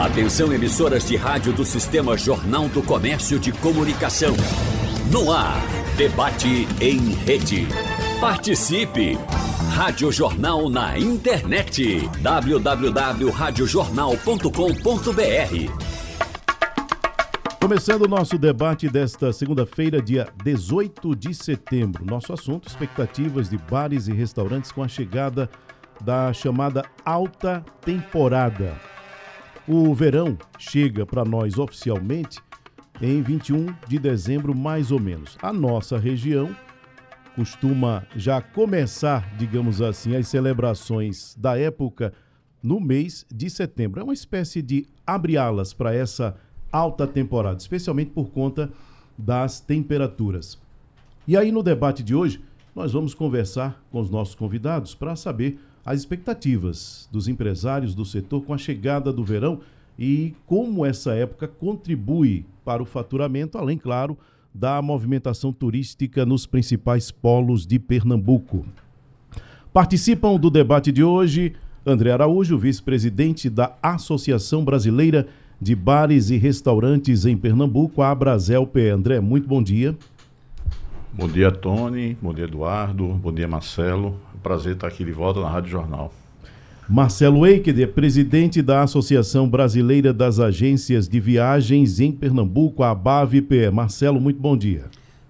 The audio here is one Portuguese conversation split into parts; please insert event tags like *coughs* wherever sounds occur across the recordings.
Atenção emissoras de rádio do Sistema Jornal do Comércio de Comunicação. No ar, debate em rede. Participe! Rádio Jornal na internet. www.radiojornal.com.br Começando o nosso debate desta segunda-feira, dia 18 de setembro. Nosso assunto: expectativas de bares e restaurantes com a chegada da chamada alta temporada. O verão chega para nós oficialmente em 21 de dezembro, mais ou menos. A nossa região costuma já começar, digamos assim, as celebrações da época no mês de setembro. É uma espécie de abre-alas para essa alta temporada, especialmente por conta das temperaturas. E aí, no debate de hoje, nós vamos conversar com os nossos convidados para saber as expectativas dos empresários do setor com a chegada do verão e como essa época contribui para o faturamento, além, claro, da movimentação turística nos principais polos de Pernambuco. Participam do debate de hoje André Araújo, vice-presidente da Associação Brasileira de Bares e Restaurantes em Pernambuco, a Abraselp. André, muito bom dia. Bom dia, Tony. Bom dia, Eduardo. Bom dia, Marcelo. Prazer estar aqui de volta na Rádio Jornal. Marcelo Eicheder, presidente da Associação Brasileira das Agências de Viagens em Pernambuco, a ABAVPE. Marcelo, muito bom dia.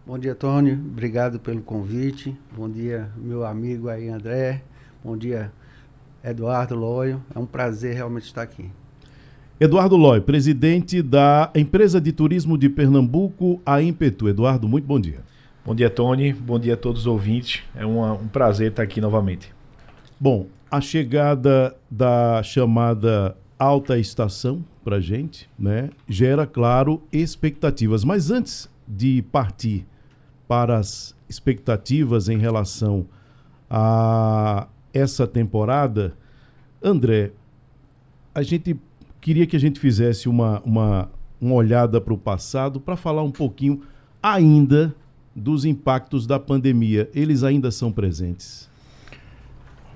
Bom dia, Tony. Obrigado pelo convite. Bom dia, meu amigo aí, André. Bom dia, Eduardo Loio. É um prazer realmente estar aqui. Eduardo Loio, presidente da Empresa de Turismo de Pernambuco, a Impetu. Eduardo, muito bom dia. Bom dia, Tony. Bom dia a todos os ouvintes. É uma, um prazer estar aqui novamente. Bom, a chegada da chamada alta estação para gente, né, gera, claro, expectativas. Mas antes de partir para as expectativas em relação a essa temporada, André, a gente queria que a gente fizesse uma, uma, uma olhada para o passado para falar um pouquinho ainda dos impactos da pandemia. Eles ainda são presentes?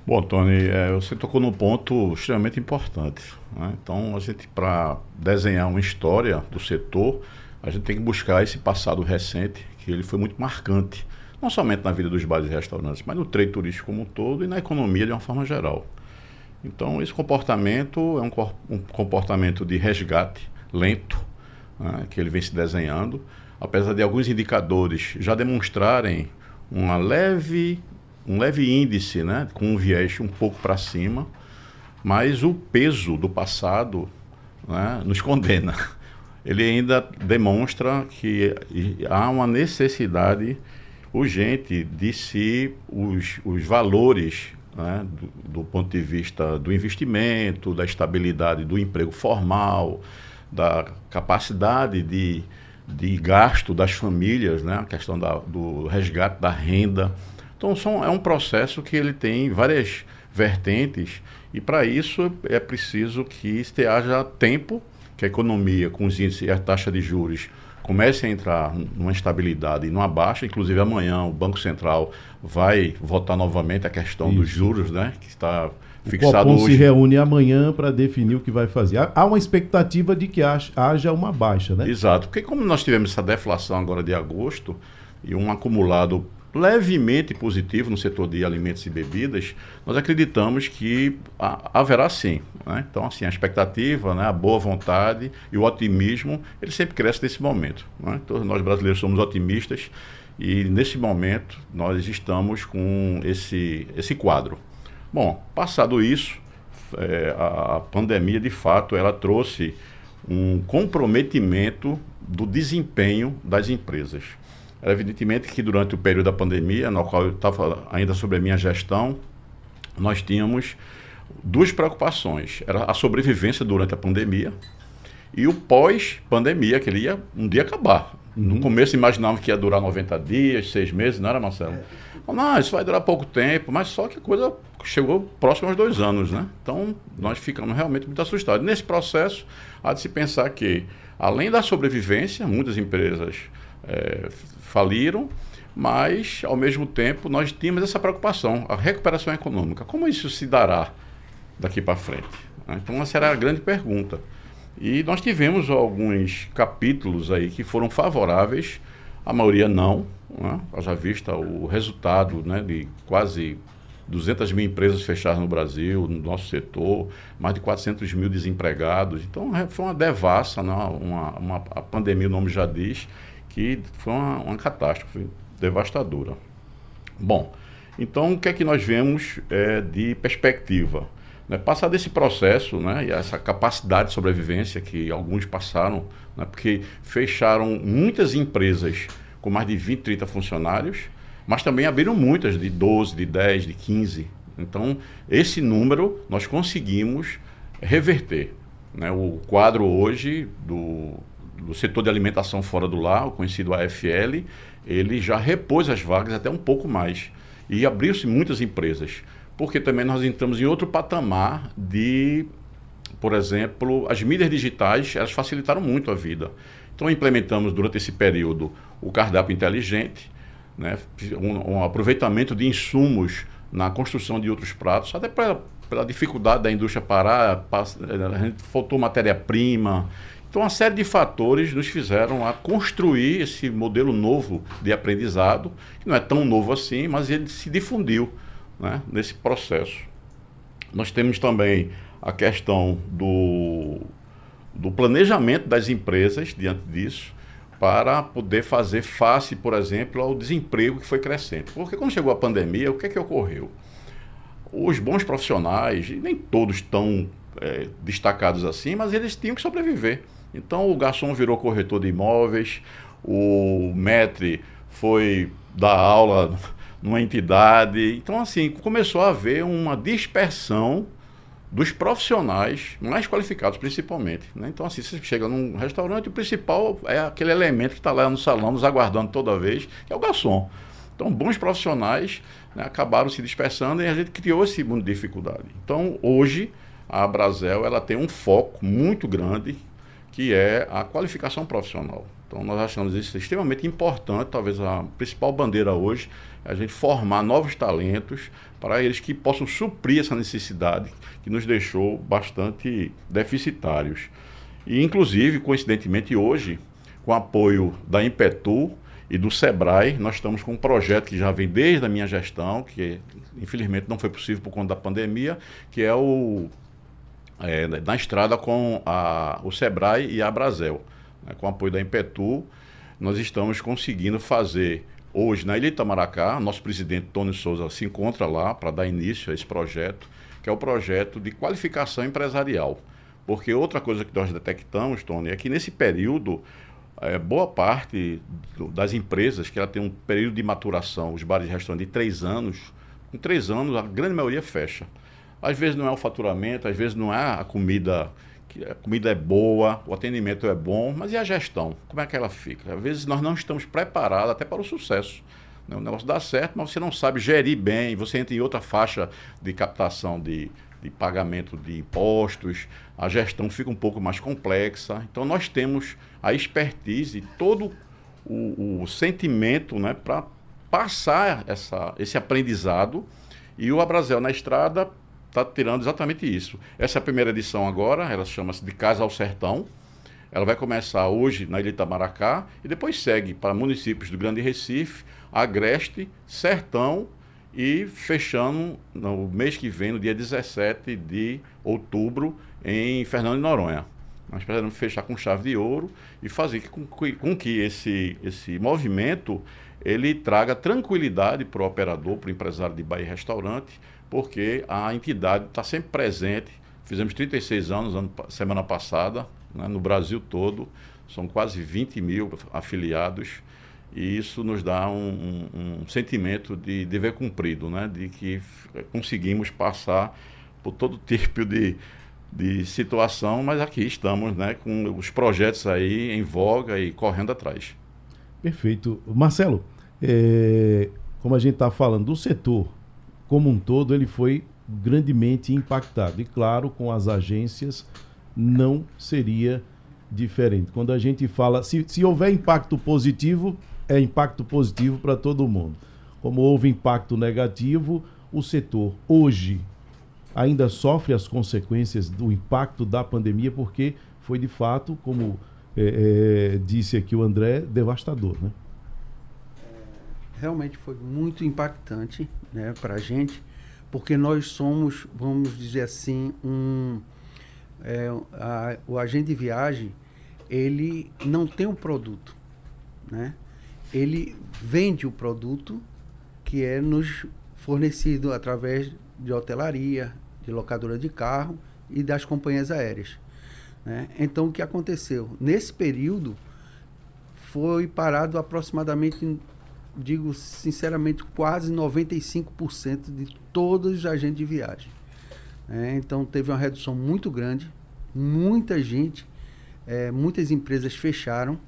Bom, Tony, é, você tocou num ponto extremamente importante. Né? Então, a gente, para desenhar uma história do setor, a gente tem que buscar esse passado recente, que ele foi muito marcante, não somente na vida dos bares e restaurantes, mas no trade turístico como um todo e na economia de uma forma geral. Então, esse comportamento é um, um comportamento de resgate lento, né, que ele vem se desenhando, apesar de alguns indicadores já demonstrarem uma leve um leve índice, né, com um viés um pouco para cima, mas o peso do passado né, nos condena. Ele ainda demonstra que há uma necessidade urgente de se os, os valores né, do, do, ponto de vista do investimento, da estabilidade do emprego formal, da capacidade de, de gasto das famílias, né, a questão da, do resgate da renda, então são, é um processo que ele tem várias vertentes e para isso é preciso que haja tempo que a economia com os índices e a taxa de juros comece a entrar numa estabilidade e numa baixa. Inclusive amanhã o Banco Central vai votar novamente a questão isso. dos juros, né, que está fixado o hoje. se reúne amanhã para definir o que vai fazer. Há uma expectativa de que haja uma baixa, né? Exato, porque como nós tivemos essa deflação agora de agosto e um acumulado levemente positivo no setor de alimentos e bebidas, nós acreditamos que haverá sim. Né? Então, assim, a expectativa, né, a boa vontade e o otimismo, ele sempre cresce nesse momento. Né? Todos nós brasileiros somos otimistas e, nesse momento, nós estamos com esse, esse quadro. Bom, passado isso, é, a pandemia, de fato, ela trouxe um comprometimento do desempenho das empresas. Evidentemente que durante o período da pandemia, no qual eu estava ainda sobre a minha gestão, nós tínhamos duas preocupações. Era a sobrevivência durante a pandemia e o pós-pandemia, que ele ia um dia acabar. Uhum. No começo imaginava que ia durar 90 dias, seis meses, não era, Marcelo? É. Não, isso vai durar pouco tempo, mas só que a coisa chegou próximo aos dois anos, né? Então, nós ficamos realmente muito assustados. Nesse processo, há de se pensar que, além da sobrevivência, muitas empresas é, faliram, mas, ao mesmo tempo, nós tínhamos essa preocupação, a recuperação econômica. Como isso se dará daqui para frente? Então, essa era a grande pergunta. E nós tivemos alguns capítulos aí que foram favoráveis, a maioria não, né? vista o resultado né, de quase 200 mil empresas fechadas no Brasil, no nosso setor, mais de 400 mil desempregados. Então, é, foi uma devassa, né? uma, uma, a pandemia, o nome já diz, que foi uma, uma catástrofe devastadora. Bom, então o que é que nós vemos é, de perspectiva? Né? Passar desse processo né, e essa capacidade de sobrevivência que alguns passaram, né, porque fecharam muitas empresas com mais de 20, 30 funcionários, mas também abriram muitas de 12, de 10, de 15. Então, esse número nós conseguimos reverter. Né? O quadro hoje do, do setor de alimentação fora do lar, conhecido AFL, ele já repôs as vagas até um pouco mais. E abriu-se muitas empresas porque também nós entramos em outro patamar de, por exemplo, as mídias digitais, elas facilitaram muito a vida. Então implementamos durante esse período o cardápio inteligente, né, um, um aproveitamento de insumos na construção de outros pratos, até pra, pela dificuldade da indústria parar, a gente faltou matéria-prima. Então, uma série de fatores nos fizeram a construir esse modelo novo de aprendizado, que não é tão novo assim, mas ele se difundiu né, nesse processo. Nós temos também a questão do, do planejamento das empresas diante disso, para poder fazer face, por exemplo, ao desemprego que foi crescente. Porque quando chegou a pandemia, o que é que ocorreu? Os bons profissionais, nem todos tão é, destacados assim, mas eles tinham que sobreviver. Então o garçom virou corretor de imóveis, o metre foi dar aula *laughs* numa entidade. Então, assim, começou a haver uma dispersão dos profissionais mais qualificados, principalmente. Né? Então, assim, você chega num restaurante, o principal é aquele elemento que está lá no salão, nos aguardando toda vez, que é o garçom. Então, bons profissionais né, acabaram se dispersando e a gente criou esse mundo de dificuldade. Então, hoje, a Brasel ela tem um foco muito grande, que é a qualificação profissional. Então, nós achamos isso extremamente importante, talvez a principal bandeira hoje é a gente formar novos talentos para eles que possam suprir essa necessidade que nos deixou bastante deficitários. E, inclusive, coincidentemente, hoje, com apoio da Impetu e do SEBRAE, nós estamos com um projeto que já vem desde a minha gestão, que infelizmente não foi possível por conta da pandemia, que é o é, na estrada com a, o SEBRAE e a Brasel né, com apoio da Impetu, nós estamos conseguindo fazer hoje na Ilha Itamaracá, nosso presidente Tony Souza se encontra lá para dar início a esse projeto, que é o projeto de qualificação empresarial. Porque outra coisa que nós detectamos, Tony, é que nesse período, é, boa parte do, das empresas que ela tem um período de maturação, os bares e restaurantes de três anos, com três anos a grande maioria fecha. Às vezes não é o faturamento, às vezes não é a comida a comida é boa, o atendimento é bom, mas e a gestão? Como é que ela fica? Às vezes nós não estamos preparados até para o sucesso. Né? O negócio dá certo, mas você não sabe gerir bem, você entra em outra faixa de captação de, de pagamento de impostos, a gestão fica um pouco mais complexa. Então nós temos a expertise, todo o, o sentimento né, para passar essa, esse aprendizado. E o Abrazel na estrada está tirando exatamente isso. Essa é a primeira edição agora, ela chama-se de Casa ao Sertão. Ela vai começar hoje na Ilha Itamaracá e depois segue para municípios do Grande Recife, Agreste, Sertão e fechando no mês que vem, no dia 17 de outubro, em Fernando de Noronha. Nós esperamos fechar com chave de ouro e fazer com que, com que esse, esse movimento ele traga tranquilidade para o operador, para o empresário de bar e restaurante, porque a entidade está sempre presente. Fizemos 36 anos ano, semana passada, né, no Brasil todo, são quase 20 mil afiliados, e isso nos dá um, um, um sentimento de dever cumprido, né, de que conseguimos passar por todo tipo de, de situação, mas aqui estamos né, com os projetos aí em voga e correndo atrás. Perfeito. Marcelo, é, como a gente está falando do setor como um todo, ele foi grandemente impactado. E claro, com as agências não seria diferente. Quando a gente fala, se, se houver impacto positivo, é impacto positivo para todo mundo. Como houve impacto negativo, o setor hoje ainda sofre as consequências do impacto da pandemia, porque foi de fato, como é, é, disse aqui o André, devastador, né? Realmente foi muito impactante né, para a gente, porque nós somos, vamos dizer assim, um, é, a, o agente de viagem, ele não tem um produto, né? Ele vende o produto que é nos fornecido através de hotelaria, de locadora de carro e das companhias aéreas. Né? Então, o que aconteceu? Nesse período, foi parado aproximadamente, digo sinceramente, quase 95% de todos os agentes de viagem. Né? Então, teve uma redução muito grande, muita gente, é, muitas empresas fecharam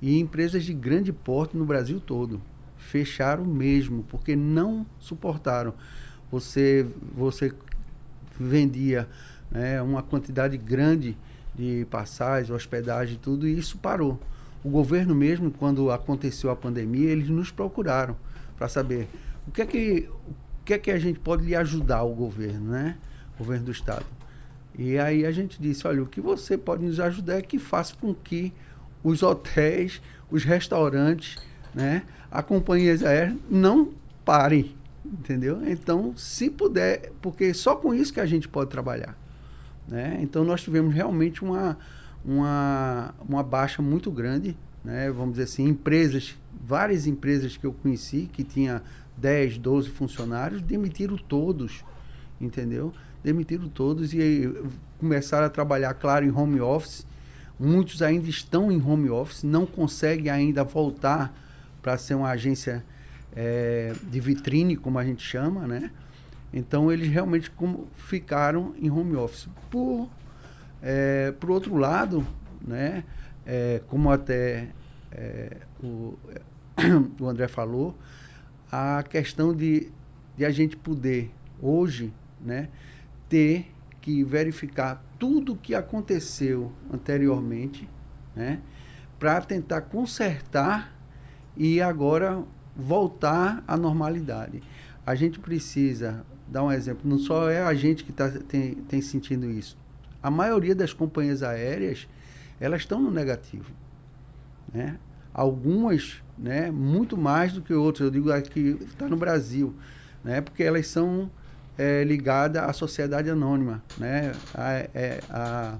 e empresas de grande porte no Brasil todo fecharam mesmo, porque não suportaram. Você, você vendia né, uma quantidade grande de passagens, hospedagem, tudo, e isso parou. O governo mesmo, quando aconteceu a pandemia, eles nos procuraram para saber o que é que o que é que a gente pode lhe ajudar o governo, né? O governo do estado. E aí a gente disse, olha, o que você pode nos ajudar é que faça com que os hotéis, os restaurantes, né, a companhias aéreas não parem, entendeu? Então, se puder, porque só com isso que a gente pode trabalhar. Né? Então nós tivemos realmente uma, uma, uma baixa muito grande, né? vamos dizer assim, empresas, várias empresas que eu conheci, que tinha 10, 12 funcionários, demitiram todos, entendeu? Demitiram todos e começaram a trabalhar, claro, em home office. Muitos ainda estão em home office, não conseguem ainda voltar para ser uma agência é, de vitrine, como a gente chama, né? Então eles realmente como, ficaram em home office. Por, é, por outro lado, né, é, como até é, o, *coughs* o André falou, a questão de, de a gente poder hoje né, ter que verificar tudo o que aconteceu anteriormente né, para tentar consertar e agora voltar à normalidade. A gente precisa dar um exemplo, não só é a gente que tá, tem, tem sentindo isso. A maioria das companhias aéreas, elas estão no negativo. Né? Algumas, né, muito mais do que outras, eu digo aqui, está no Brasil, né? porque elas são é, ligadas à sociedade anônima. Né? A, é, a,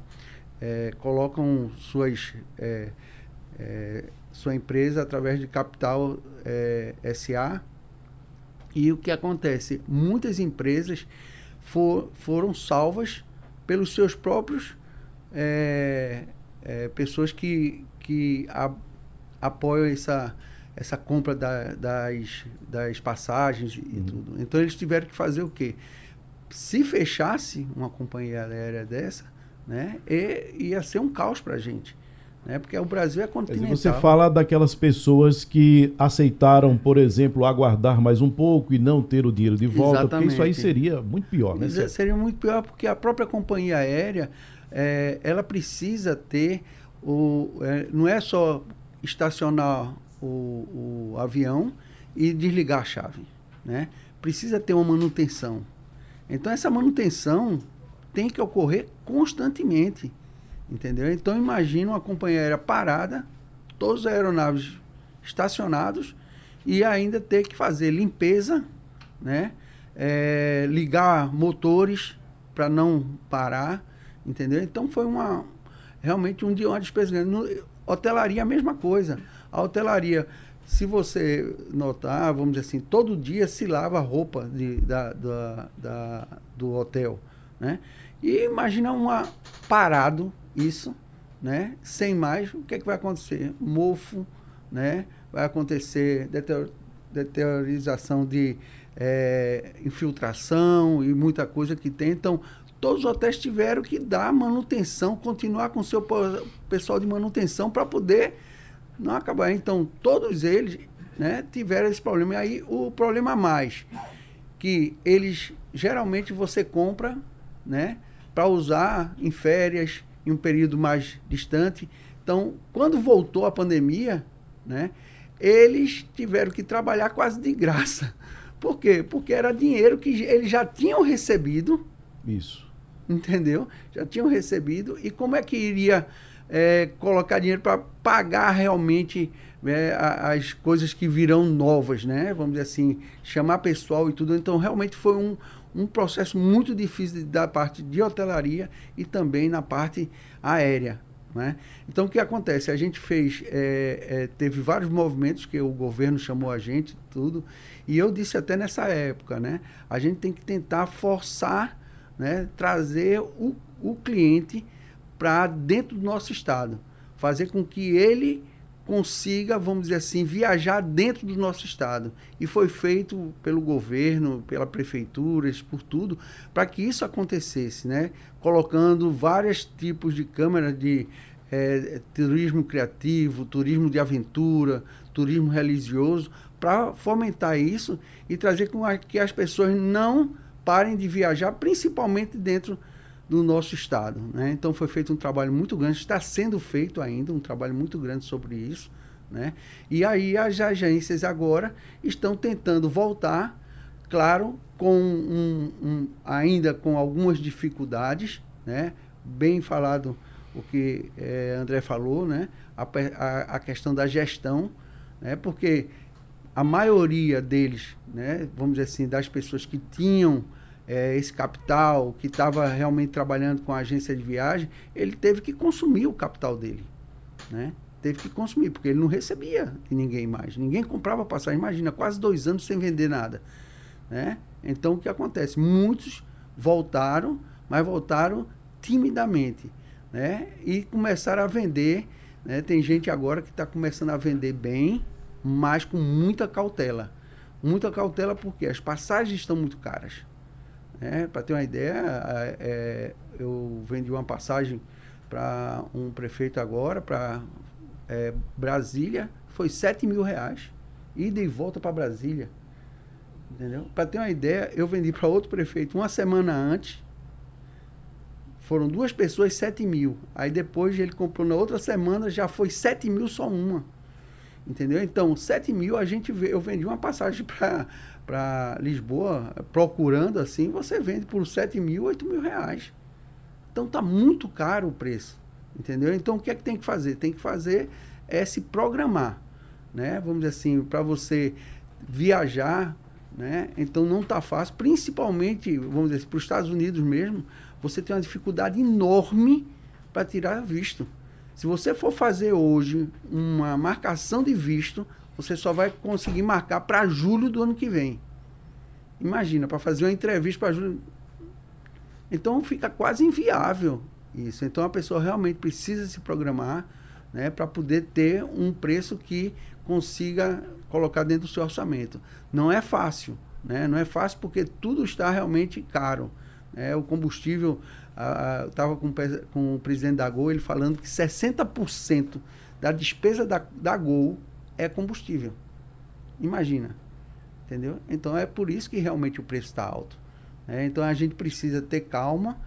é, colocam suas, é, é, sua empresa através de capital é, SA, e o que acontece? Muitas empresas for, foram salvas pelos seus próprios é, é, pessoas que, que a, apoiam essa, essa compra da, das, das passagens e uhum. tudo. Então eles tiveram que fazer o quê? Se fechasse uma companhia aérea dessa, né, e, ia ser um caos para a gente né? Porque o Brasil é continental. Você fala daquelas pessoas que aceitaram, por exemplo, aguardar mais um pouco e não ter o dinheiro de volta, Exatamente. porque isso aí seria muito pior, né? Seria muito pior porque a própria companhia aérea, é, ela precisa ter o, é, não é só estacionar o, o avião e desligar a chave, né? Precisa ter uma manutenção. Então essa manutenção tem que ocorrer constantemente. Entendeu? Então imagina uma companhia aérea parada, todas as aeronaves estacionados e ainda ter que fazer limpeza, né? É, ligar motores para não parar, entendeu? Então foi uma realmente um dia uma despesa grande. No, hotelaria a mesma coisa. A hotelaria, se você notar, vamos dizer assim, todo dia se lava a roupa de, da, da, da, do hotel, né? E imagina uma parado isso, né? Sem mais, o que, é que vai acontecer? Mofo, né? Vai acontecer deterior, deteriorização de é, infiltração e muita coisa que tem. Então, todos os hotéis tiveram que dar manutenção, continuar com o seu pessoal de manutenção para poder não acabar. Então, todos eles né, tiveram esse problema. E aí, o problema a mais, que eles, geralmente, você compra, né, para usar em férias, em um período mais distante. Então, quando voltou a pandemia, né, eles tiveram que trabalhar quase de graça. *laughs* Por quê? Porque era dinheiro que eles já tinham recebido, Isso. Entendeu? Já tinham recebido. E como é que iria é, colocar dinheiro para pagar realmente é, as coisas que virão novas, né? Vamos dizer assim, chamar pessoal e tudo. Então, realmente foi um, um processo muito difícil da parte de hotelaria e também na parte aérea. Né? Então, o que acontece? A gente fez, é, é, teve vários movimentos que o governo chamou a gente, tudo, e eu disse até nessa época, né? A gente tem que tentar forçar, né? trazer o, o cliente para dentro do nosso estado, fazer com que ele consiga, vamos dizer assim, viajar dentro do nosso estado. E foi feito pelo governo, pela prefeituras, por tudo, para que isso acontecesse, né? Colocando vários tipos de câmeras de é, turismo criativo, turismo de aventura, turismo religioso, para fomentar isso e trazer com que as pessoas não parem de viajar, principalmente dentro do nosso estado. Né? Então foi feito um trabalho muito grande, está sendo feito ainda um trabalho muito grande sobre isso. Né? E aí as agências agora estão tentando voltar, claro, com um, um, ainda com algumas dificuldades, né? bem falado o que é, André falou, né? a, a, a questão da gestão, né? porque a maioria deles, né? vamos dizer assim, das pessoas que tinham é, esse capital, que estava realmente trabalhando com a agência de viagem, ele teve que consumir o capital dele. Né? Teve que consumir, porque ele não recebia de ninguém mais. Ninguém comprava passagem. Imagina, quase dois anos sem vender nada. Né? Então, o que acontece? Muitos voltaram, mas voltaram timidamente. Né? E começaram a vender. Né? Tem gente agora que está começando a vender bem, mas com muita cautela. Muita cautela porque as passagens estão muito caras. É, Para ter uma ideia, é, eu vendi uma passagem para um prefeito agora, para é, Brasília, foi 7 mil reais. Ida e volta para Brasília. Entendeu? Para ter uma ideia, eu vendi para outro prefeito uma semana antes. Foram duas pessoas, 7 mil. Aí depois ele comprou na outra semana, já foi 7 mil só uma. Entendeu? Então, 7 mil a gente vê, eu vendi uma passagem *laughs* para para Lisboa, procurando assim, você vende por 7 mil, 8 mil reais. Então tá muito caro o preço. Entendeu? Então o que é que tem que fazer? Tem que fazer é se programar. Né? Vamos dizer assim, para você viajar, né? Então não tá fácil, principalmente, vamos dizer, assim, para os Estados Unidos mesmo, você tem uma dificuldade enorme para tirar visto. Se você for fazer hoje uma marcação de visto, você só vai conseguir marcar para julho do ano que vem. Imagina, para fazer uma entrevista para julho. Então fica quase inviável isso. Então a pessoa realmente precisa se programar né, para poder ter um preço que consiga colocar dentro do seu orçamento. Não é fácil, né? não é fácil porque tudo está realmente caro. Né? O combustível, eu estava com, com o presidente da Gol, ele falando que 60% da despesa da, da Gol é combustível. Imagina. Entendeu? Então é por isso que realmente o preço está alto. Né? Então a gente precisa ter calma,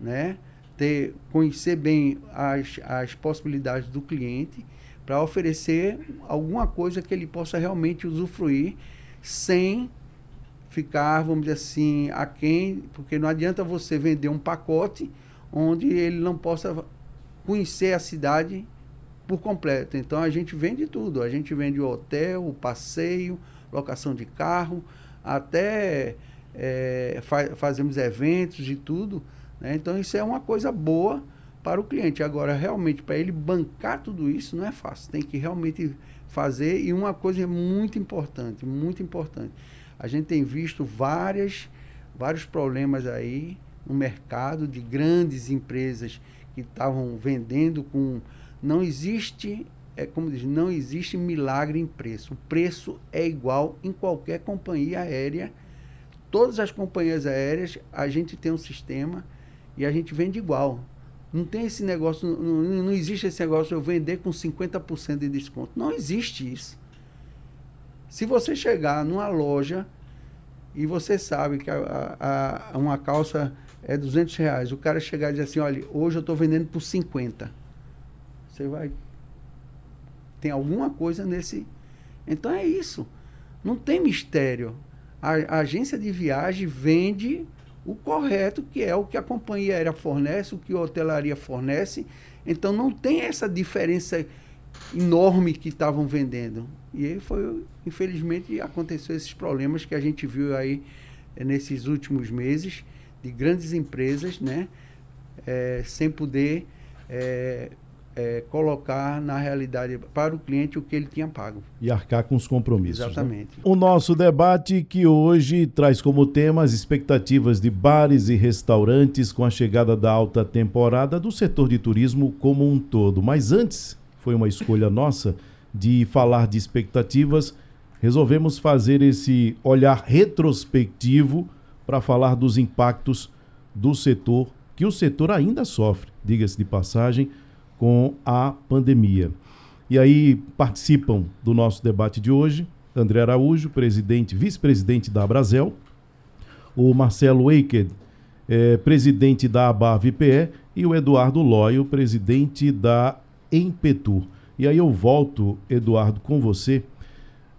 né? ter, conhecer bem as, as possibilidades do cliente para oferecer alguma coisa que ele possa realmente usufruir sem ficar, vamos dizer assim, aquém, porque não adianta você vender um pacote onde ele não possa conhecer a cidade por completo. Então a gente vende tudo. A gente vende o hotel, o passeio, locação de carro, até é, fa fazemos eventos e tudo. Né? Então isso é uma coisa boa para o cliente. Agora, realmente, para ele bancar tudo isso não é fácil. Tem que realmente fazer. E uma coisa muito importante, muito importante. A gente tem visto várias, vários problemas aí no mercado de grandes empresas que estavam vendendo com não existe, é como diz, não existe milagre em preço. O preço é igual em qualquer companhia aérea. Todas as companhias aéreas, a gente tem um sistema e a gente vende igual. Não tem esse negócio, não, não existe esse negócio eu vender com 50% de desconto. Não existe isso. Se você chegar numa loja e você sabe que a, a, a uma calça é 200 reais, o cara chegar e dizer assim, olha, hoje eu estou vendendo por 50 você vai. Tem alguma coisa nesse. Então é isso. Não tem mistério. A, a agência de viagem vende o correto, que é o que a companhia aérea fornece, o que a hotelaria fornece. Então não tem essa diferença enorme que estavam vendendo. E aí foi, infelizmente, aconteceu esses problemas que a gente viu aí eh, nesses últimos meses de grandes empresas, né, é, sem poder é, é, colocar na realidade para o cliente o que ele tinha pago. E arcar com os compromissos. Né? Exatamente. Né? O nosso debate que hoje traz como tema as expectativas de bares e restaurantes com a chegada da alta temporada do setor de turismo como um todo. Mas antes, foi uma escolha nossa de falar de expectativas, resolvemos fazer esse olhar retrospectivo para falar dos impactos do setor, que o setor ainda sofre, diga-se de passagem com a pandemia. E aí participam do nosso debate de hoje André Araújo, presidente, vice-presidente da Abrazel, o Marcelo Waked, é, presidente da ABAVPE, e o Eduardo Loyo, presidente da Empetur. E aí eu volto, Eduardo, com você.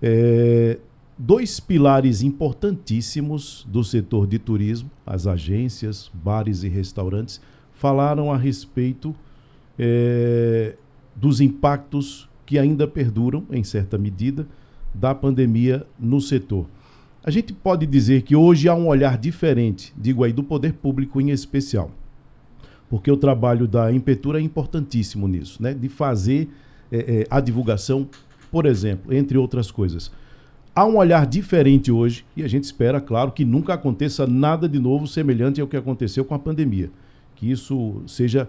É, dois pilares importantíssimos do setor de turismo, as agências, bares e restaurantes, falaram a respeito é, dos impactos que ainda perduram, em certa medida, da pandemia no setor. A gente pode dizer que hoje há um olhar diferente, digo aí, do poder público em especial, porque o trabalho da Impetura é importantíssimo nisso, né? de fazer é, é, a divulgação, por exemplo, entre outras coisas. Há um olhar diferente hoje e a gente espera, claro, que nunca aconteça nada de novo semelhante ao que aconteceu com a pandemia. Que isso seja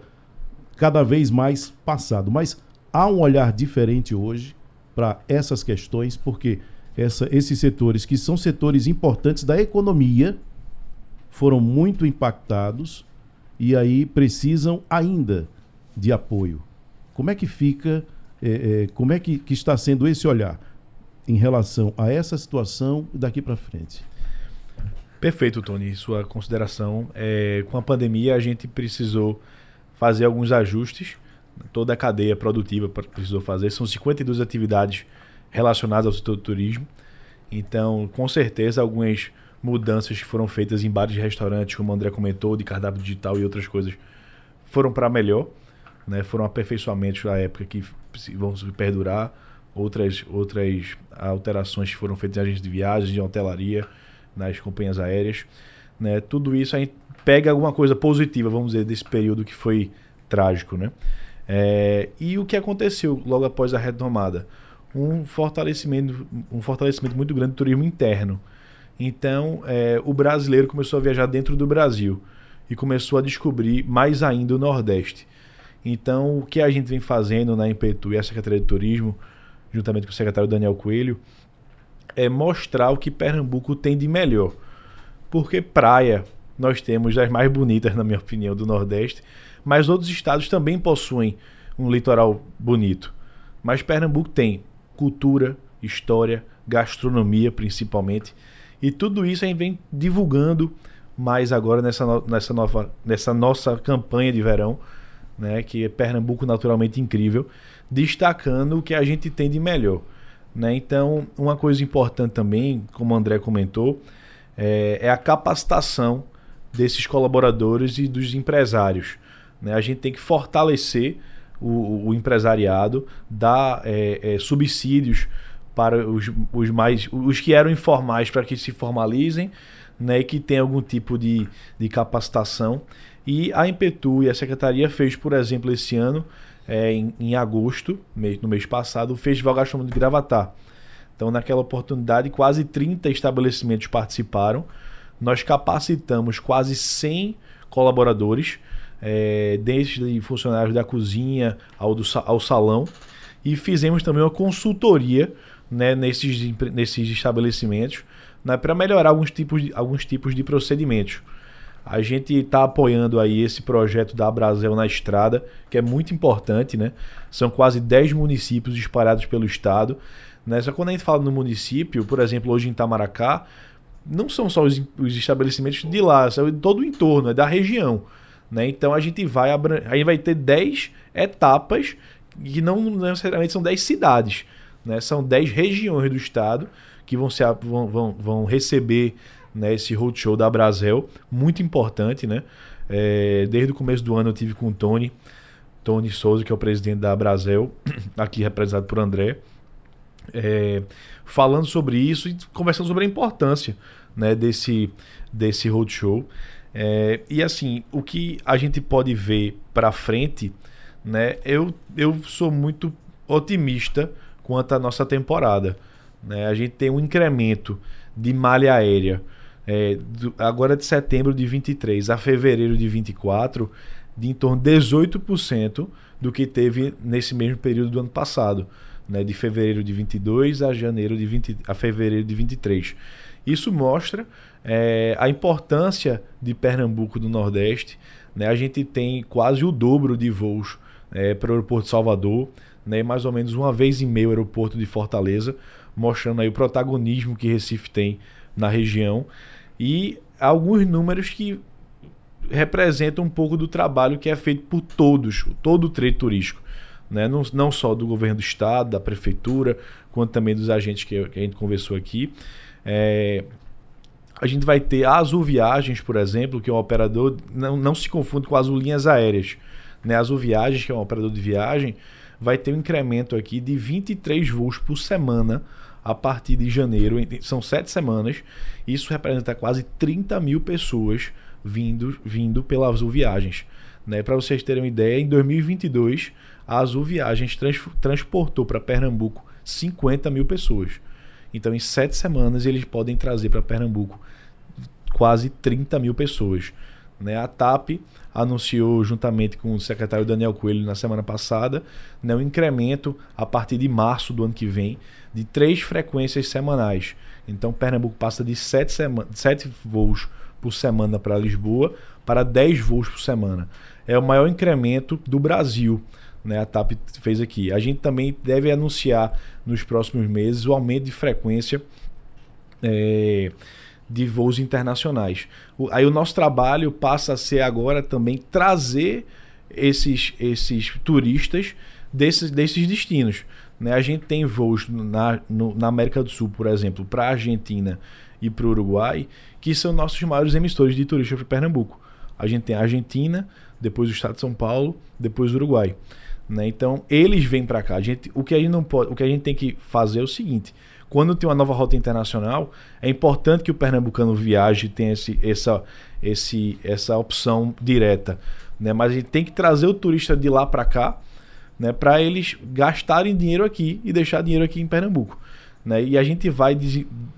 cada vez mais passado. Mas há um olhar diferente hoje para essas questões, porque essa, esses setores, que são setores importantes da economia, foram muito impactados e aí precisam ainda de apoio. Como é que fica, é, é, como é que, que está sendo esse olhar em relação a essa situação daqui para frente? Perfeito, Tony. Sua consideração. É, com a pandemia, a gente precisou fazer alguns ajustes. Toda a cadeia produtiva precisou fazer. São 52 atividades relacionadas ao setor do turismo. Então, com certeza, algumas mudanças que foram feitas em bares e restaurantes, como o André comentou, de cardápio digital e outras coisas, foram para melhor. Né? Foram aperfeiçoamentos da época que vão perdurar. Outras, outras alterações que foram feitas em agências de viagens, em hotelaria, nas companhias aéreas. Né? Tudo isso a gente pega alguma coisa positiva, vamos dizer, desse período que foi trágico, né? É, e o que aconteceu logo após a retomada? Um fortalecimento, um fortalecimento muito grande do turismo interno. Então, é, o brasileiro começou a viajar dentro do Brasil e começou a descobrir mais ainda o Nordeste. Então, o que a gente vem fazendo na Impetu e a Secretaria de Turismo, juntamente com o secretário Daniel Coelho, é mostrar o que Pernambuco tem de melhor. Porque praia, nós temos as mais bonitas, na minha opinião, do Nordeste, mas outros estados também possuem um litoral bonito. Mas Pernambuco tem cultura, história, gastronomia principalmente, e tudo isso a gente vem divulgando mais agora nessa, nessa, nova, nessa nossa campanha de verão, né, que é Pernambuco naturalmente incrível, destacando o que a gente tem de melhor. Né? Então, uma coisa importante também, como o André comentou, é, é a capacitação desses colaboradores e dos empresários. Né? A gente tem que fortalecer o, o empresariado, dar é, é, subsídios para os, os, mais os que eram informais para que se formalizem né, e que tenham algum tipo de, de capacitação. E a Impetu e a Secretaria fez, por exemplo, esse ano, é, em, em, agosto, no mês passado, o Festival Gastronômico de Gravatar. Então, naquela oportunidade, quase 30 estabelecimentos participaram nós capacitamos quase 100 colaboradores, é, desde funcionários da cozinha ao, do, ao salão, e fizemos também uma consultoria né, nesses, nesses estabelecimentos né, para melhorar alguns tipos, de, alguns tipos de procedimentos. A gente está apoiando aí esse projeto da Brasil na Estrada, que é muito importante, né? São quase 10 municípios espalhados pelo estado. Né? Só quando a gente fala no município, por exemplo, hoje em Tamaracá, não são só os, os estabelecimentos de lá, são todo o entorno, é da região. Né? Então a gente vai aí vai ter 10 etapas que não necessariamente são 10 cidades, né? são 10 regiões do estado que vão, ser, vão, vão, vão receber né, esse roadshow da Brasel, muito importante, né? É, desde o começo do ano eu tive com o Tony, Tony Souza, que é o presidente da Brasel, *clears throat* aqui representado por André, é, falando sobre isso e conversando sobre a importância né, desse, desse roadshow. É, e assim, o que a gente pode ver para frente, né, eu, eu sou muito otimista quanto à nossa temporada. Né? A gente tem um incremento de malha aérea é, do, agora de setembro de 23 a fevereiro de 24 de em torno de 18% do que teve nesse mesmo período do ano passado, né? de fevereiro de 22 a janeiro de 20, a fevereiro de 23. Isso mostra é, a importância de Pernambuco do Nordeste. Né? A gente tem quase o dobro de voos é, para o aeroporto de Salvador, né? mais ou menos uma vez e meio o aeroporto de Fortaleza, mostrando aí o protagonismo que Recife tem na região e alguns números que representam um pouco do trabalho que é feito por todos, todo o trade turístico. Né? Não, não só do governo do estado, da prefeitura, quanto também dos agentes que, que a gente conversou aqui. É, a gente vai ter a Azul Viagens, por exemplo, que é um operador, não, não se confunde com Azul Linhas Aéreas. Né? A Azul Viagens, que é um operador de viagem, vai ter um incremento aqui de 23 voos por semana a partir de janeiro. São sete semanas. Isso representa quase 30 mil pessoas vindo, vindo pela Azul Viagens. Né? Para vocês terem uma ideia, em 2022, a Azul Viagens trans, transportou para Pernambuco 50 mil pessoas. Então, em sete semanas, eles podem trazer para Pernambuco quase 30 mil pessoas. Né? A TAP anunciou, juntamente com o secretário Daniel Coelho, na semana passada, né, um incremento a partir de março do ano que vem de três frequências semanais. Então, Pernambuco passa de sete, sete voos por semana para Lisboa para 10 voos por semana. É o maior incremento do Brasil né, a TAP fez aqui. A gente também deve anunciar nos próximos meses o aumento de frequência é, de voos internacionais. O, aí o nosso trabalho passa a ser agora também trazer esses, esses turistas desses, desses destinos. Né? A gente tem voos na, no, na América do Sul, por exemplo, para a Argentina e para o Uruguai, que são nossos maiores emissores de turistas para Pernambuco. A gente tem a Argentina, depois o Estado de São Paulo, depois o Uruguai. Né? Então, eles vêm para cá. A gente, o, que a gente não pode, o que a gente tem que fazer é o seguinte: quando tem uma nova rota internacional, é importante que o pernambucano viaje, tenha esse, essa, esse, essa opção direta. Né? Mas a gente tem que trazer o turista de lá para cá, né? para eles gastarem dinheiro aqui e deixar dinheiro aqui em Pernambuco. Né? E a gente vai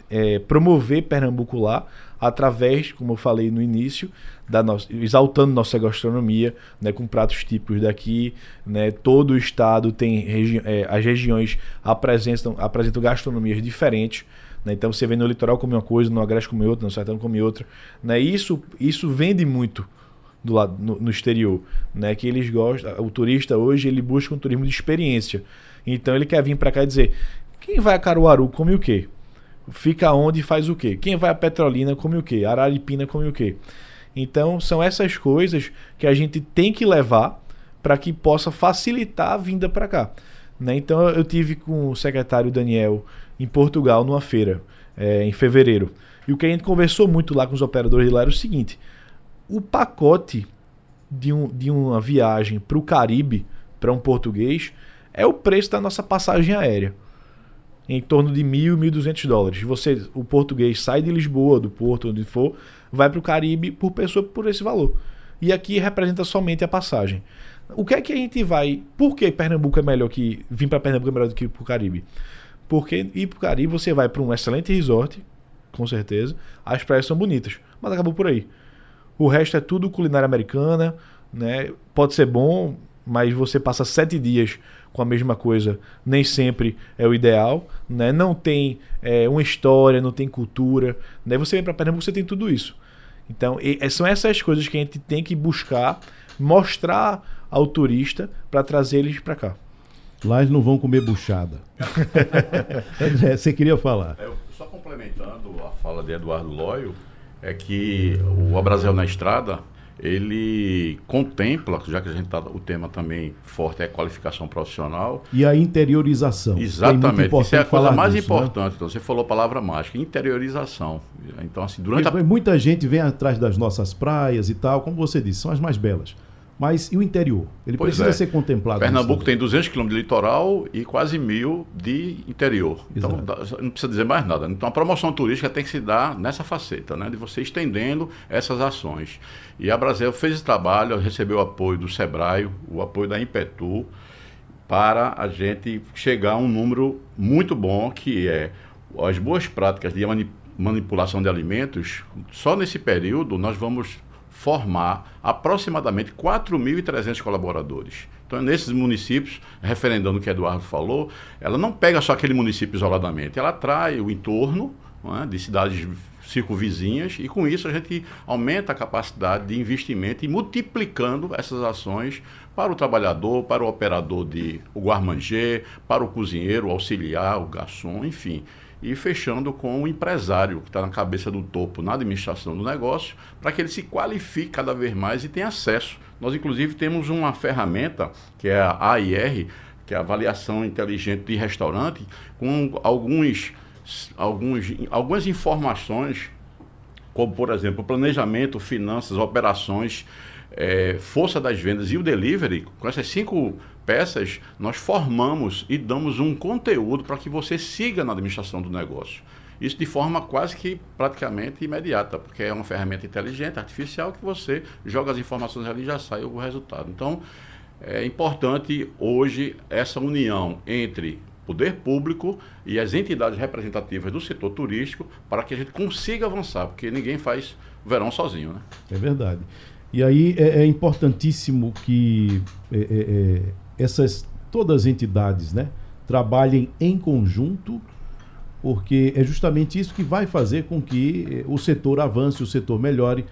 é, promover Pernambuco lá através, como eu falei no início, da nossa, exaltando nossa gastronomia, né, com pratos típicos daqui. Né, todo o estado tem regi é, as regiões apresentam, apresentam gastronomias diferentes. Né, então você vê no litoral come uma coisa, no agreste come outra, no sertão come outra. Né, isso, isso vende muito do lado no, no, exterior, né? Que eles gostam, o turista hoje ele busca um turismo de experiência. Então ele quer vir para cá e dizer: quem vai a Caruaru come o quê? Fica onde e faz o quê? Quem vai a Petrolina come o quê? Araripina come o quê? Então são essas coisas que a gente tem que levar para que possa facilitar a vinda para cá. Né? Então eu tive com o secretário Daniel em Portugal numa feira é, em fevereiro. E o que a gente conversou muito lá com os operadores de lá era o seguinte: o pacote de, um, de uma viagem para o Caribe, para um português, é o preço da nossa passagem aérea em torno de mil, mil duzentos dólares. Você, o português sai de Lisboa, do Porto, onde for, vai para o Caribe por pessoa por esse valor. E aqui representa somente a passagem. O que é que a gente vai? Por que Pernambuco é melhor que vir para Pernambuco é melhor do que ir para o Caribe? Porque ir para o Caribe você vai para um excelente resort, com certeza. As praias são bonitas, mas acabou por aí. O resto é tudo culinária americana, né? Pode ser bom, mas você passa sete dias com a mesma coisa nem sempre é o ideal, né? Não tem é, uma história, não tem cultura, né? Você vem para Pernambuco, você tem tudo isso. Então, e, é, são essas coisas que a gente tem que buscar mostrar ao turista para trazer eles para cá. Lá eles não vão comer buchada. André, *laughs* você queria falar? É, só complementando a fala de Eduardo Loyo, é que o Abrazel na Estrada ele contempla, já que a gente tá, o tema também forte é qualificação profissional. E a interiorização. Exatamente. É Isso é a coisa mais disso, né? importante. Né? Então, você falou a palavra mágica, interiorização. Então, assim, durante a... Muita gente vem atrás das nossas praias e tal, como você disse, são as mais belas. Mas e o interior? Ele pois precisa é. ser contemplado. Pernambuco tem 200 quilômetros de litoral e quase mil de interior. Então, não precisa dizer mais nada. Então, a promoção turística tem que se dar nessa faceta, né? De você estendendo essas ações. E a Brasil fez esse trabalho, recebeu o apoio do SEBRAE, o apoio da Impetu, para a gente chegar a um número muito bom, que é as boas práticas de manipulação de alimentos. Só nesse período, nós vamos formar aproximadamente 4.300 colaboradores. Então, nesses municípios, referendando o que Eduardo falou, ela não pega só aquele município isoladamente, ela atrai o entorno é, de cidades circunvizinhas e com isso a gente aumenta a capacidade de investimento e multiplicando essas ações para o trabalhador, para o operador de o guarmangê, para o cozinheiro, o auxiliar, o garçom, enfim e fechando com o empresário que está na cabeça do topo na administração do negócio, para que ele se qualifique cada vez mais e tenha acesso. Nós, inclusive, temos uma ferramenta, que é a AIR, que é a Avaliação Inteligente de Restaurante, com alguns, alguns, algumas informações, como, por exemplo, planejamento, finanças, operações, é, força das vendas e o delivery, com essas cinco peças, nós formamos e damos um conteúdo para que você siga na administração do negócio. Isso de forma quase que praticamente imediata, porque é uma ferramenta inteligente, artificial, que você joga as informações ali e já sai o resultado. Então, é importante hoje essa união entre poder público e as entidades representativas do setor turístico para que a gente consiga avançar, porque ninguém faz verão sozinho. Né? É verdade. E aí é, é importantíssimo que é, é, é essas todas as entidades né, trabalhem em conjunto, porque é justamente isso que vai fazer com que eh, o setor avance, o setor melhore.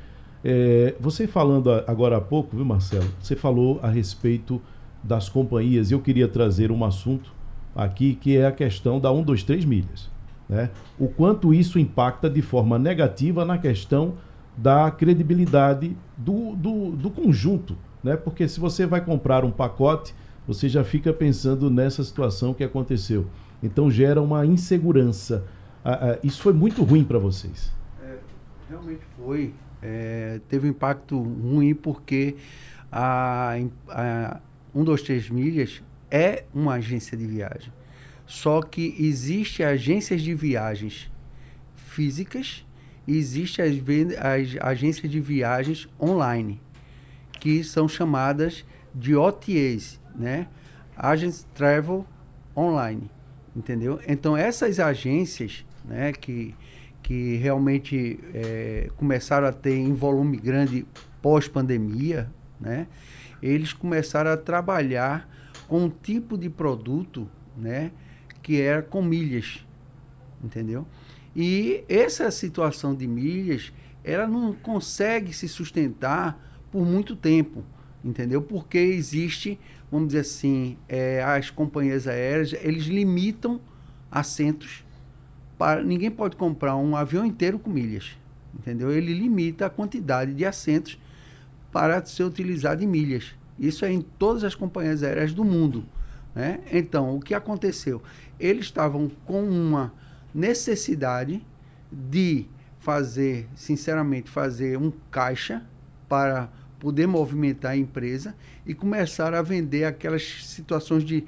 É, você falando agora há pouco, viu, Marcelo? Você falou a respeito das companhias. Eu queria trazer um assunto aqui que é a questão da 1, 2, 3 milhas. Né? O quanto isso impacta de forma negativa na questão da credibilidade do, do, do conjunto. Né? Porque se você vai comprar um pacote você já fica pensando nessa situação que aconteceu. Então gera uma insegurança. Ah, ah, isso foi muito ruim para vocês. É, realmente foi. É, teve um impacto ruim porque a, a 123 Milhas é uma agência de viagem. Só que existe agências de viagens físicas e existe as, as agências de viagens online, que são chamadas de OTAs, né? Agents Travel Online, entendeu? Então essas agências, né, que que realmente é, começaram a ter em volume grande pós-pandemia, né? Eles começaram a trabalhar com um tipo de produto, né, que era com milhas, entendeu? E essa situação de milhas, ela não consegue se sustentar por muito tempo, entendeu? Porque existe vamos dizer assim, é, as companhias aéreas, eles limitam assentos para ninguém pode comprar um avião inteiro com milhas, entendeu? Ele limita a quantidade de assentos para ser utilizado em milhas. Isso é em todas as companhias aéreas do mundo, né? Então, o que aconteceu? Eles estavam com uma necessidade de fazer, sinceramente, fazer um caixa para poder movimentar a empresa e começar a vender aquelas situações de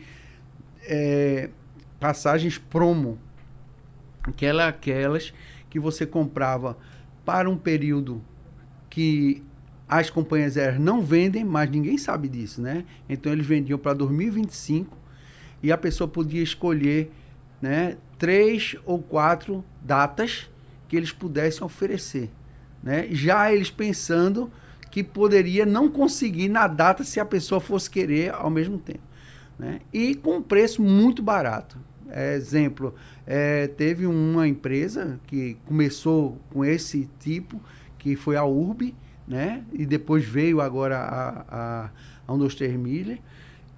é, passagens promo, aquela, aquelas que você comprava para um período que as companhias aéreas não vendem, mas ninguém sabe disso, né? Então eles vendiam para 2025 e a pessoa podia escolher, né, três ou quatro datas que eles pudessem oferecer, né? Já eles pensando que poderia não conseguir na data se a pessoa fosse querer ao mesmo tempo. Né? E com um preço muito barato. É, exemplo, é, teve uma empresa que começou com esse tipo, que foi a Urb, né? e depois veio agora a, a, a 123 Milha,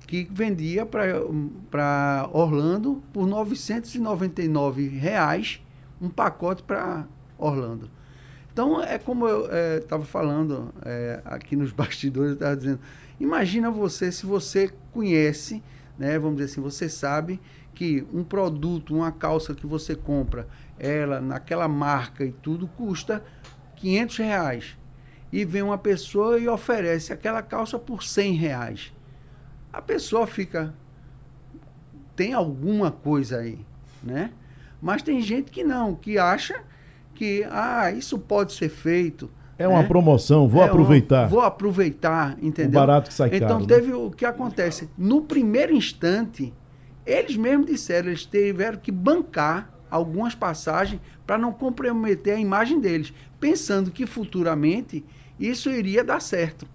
que vendia para Orlando por 999 reais um pacote para Orlando. Então, é como eu estava é, falando é, aqui nos *laughs* bastidores, eu estava dizendo, imagina você, se você conhece, né, vamos dizer assim, você sabe que um produto, uma calça que você compra, ela naquela marca e tudo, custa 500 reais. E vem uma pessoa e oferece aquela calça por 100 reais. A pessoa fica, tem alguma coisa aí, né? Mas tem gente que não, que acha que ah, isso pode ser feito. É uma né? promoção, vou é aproveitar. vou aproveitar, entendeu? O barato que sai então, caro. Então teve né? o que acontece. No primeiro instante, eles mesmos disseram, eles tiveram que bancar algumas passagens para não comprometer a imagem deles, pensando que futuramente isso iria dar certo.